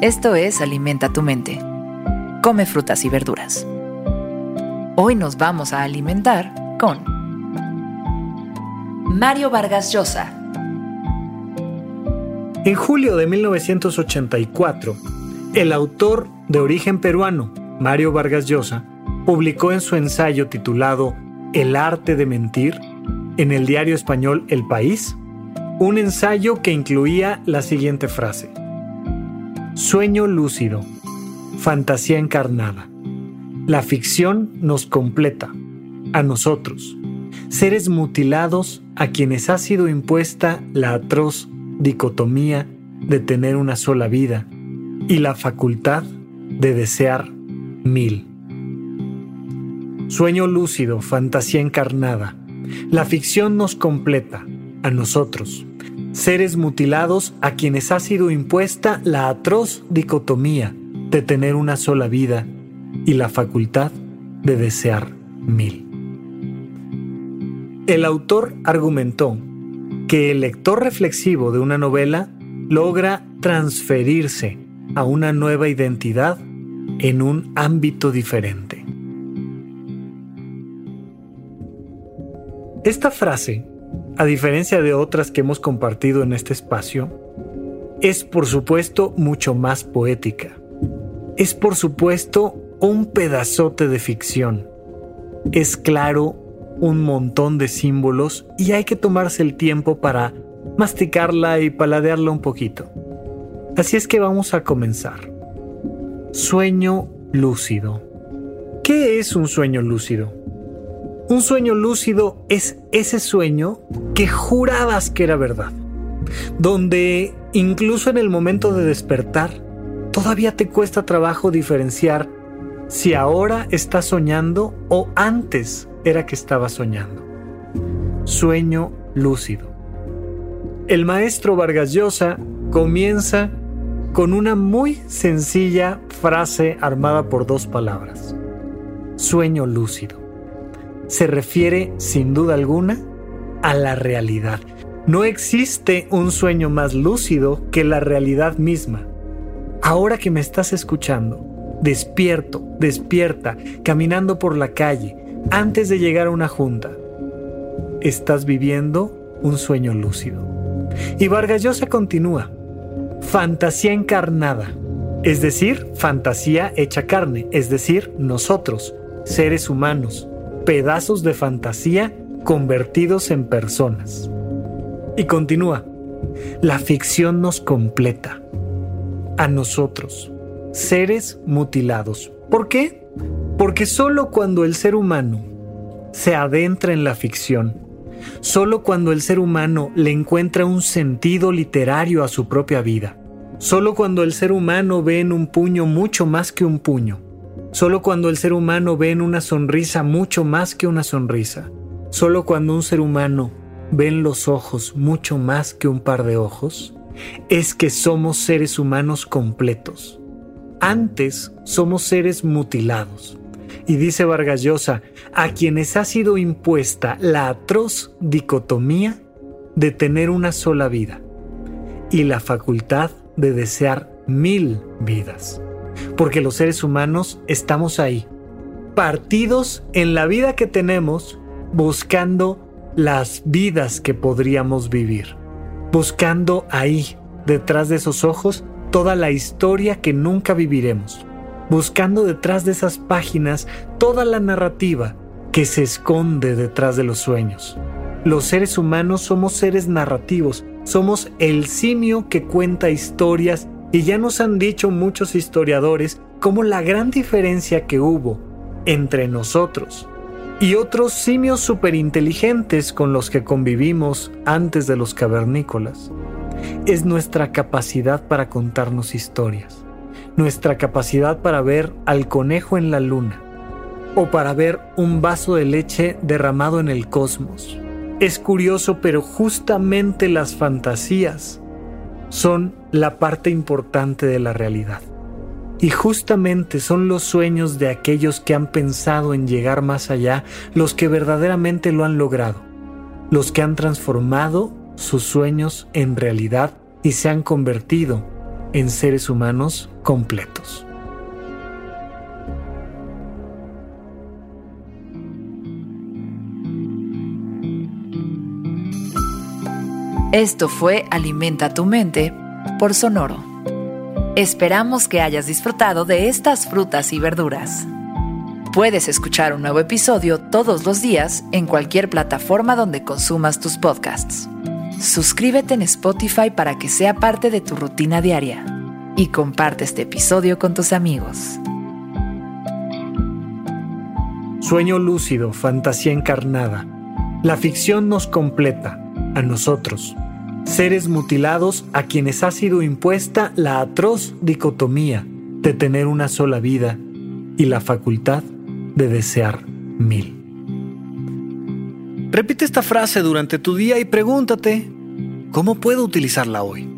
Esto es Alimenta tu mente. Come frutas y verduras. Hoy nos vamos a alimentar con Mario Vargas Llosa. En julio de 1984, el autor de origen peruano, Mario Vargas Llosa, publicó en su ensayo titulado El arte de mentir en el diario español El País, un ensayo que incluía la siguiente frase. Sueño lúcido, fantasía encarnada. La ficción nos completa, a nosotros, seres mutilados a quienes ha sido impuesta la atroz dicotomía de tener una sola vida y la facultad de desear mil. Sueño lúcido, fantasía encarnada. La ficción nos completa, a nosotros, seres mutilados a quienes ha sido impuesta la atroz dicotomía de tener una sola vida y la facultad de desear mil. El autor argumentó que el lector reflexivo de una novela logra transferirse a una nueva identidad en un ámbito diferente. Esta frase, a diferencia de otras que hemos compartido en este espacio, es por supuesto mucho más poética. Es por supuesto un pedazote de ficción. Es claro un montón de símbolos y hay que tomarse el tiempo para masticarla y paladearla un poquito. Así es que vamos a comenzar. Sueño lúcido. ¿Qué es un sueño lúcido? Un sueño lúcido es ese sueño que jurabas que era verdad, donde incluso en el momento de despertar, todavía te cuesta trabajo diferenciar si ahora estás soñando o antes era que estabas soñando. Sueño lúcido. El maestro Vargas Llosa comienza con una muy sencilla frase armada por dos palabras. Sueño lúcido se refiere sin duda alguna a la realidad. No existe un sueño más lúcido que la realidad misma. Ahora que me estás escuchando, despierto, despierta, caminando por la calle, antes de llegar a una junta, estás viviendo un sueño lúcido. Y Vargas Llosa continúa, fantasía encarnada, es decir, fantasía hecha carne, es decir, nosotros, seres humanos, pedazos de fantasía convertidos en personas. Y continúa, la ficción nos completa, a nosotros, seres mutilados. ¿Por qué? Porque solo cuando el ser humano se adentra en la ficción, solo cuando el ser humano le encuentra un sentido literario a su propia vida, solo cuando el ser humano ve en un puño mucho más que un puño, Solo cuando el ser humano ve en una sonrisa mucho más que una sonrisa. Solo cuando un ser humano ve en los ojos mucho más que un par de ojos, es que somos seres humanos completos. Antes somos seres mutilados. Y dice Vargas Llosa, a quienes ha sido impuesta la atroz dicotomía de tener una sola vida y la facultad de desear mil vidas porque los seres humanos estamos ahí, partidos en la vida que tenemos, buscando las vidas que podríamos vivir, buscando ahí, detrás de esos ojos, toda la historia que nunca viviremos, buscando detrás de esas páginas toda la narrativa que se esconde detrás de los sueños. Los seres humanos somos seres narrativos, somos el simio que cuenta historias Y ya nos han dicho muchos historiadores cómo la gran diferencia que hubo entre nosotros y otros simios superinteligentes con los que convivimos antes de los cavernícolas es nuestra capacidad para contarnos historias, nuestra capacidad para ver al conejo en la luna o para ver un vaso de leche derramado en el cosmos. Es curioso, pero justamente las fantasías son la parte importante de la realidad. Y justamente son los sueños de aquellos que han pensado en llegar más allá los que verdaderamente lo han logrado, los que han transformado sus sueños en realidad y se han convertido en seres humanos completos. Esto fue Alimenta tu mente por Sonoro. Esperamos que hayas disfrutado de estas frutas y verduras. Puedes escuchar un nuevo episodio todos los días en cualquier plataforma donde consumas tus podcasts. Suscríbete en Spotify para que sea parte de tu rutina diaria y comparte este episodio con tus amigos. Sueño lúcido, fantasía encarnada. La ficción nos completa, a nosotros, seres mutilados a quienes ha sido impuesta la atroz dicotomía de tener una sola vida y la facultad de desear mil. Repite esta frase durante tu día y pregúntate, ¿cómo puedo utilizarla hoy?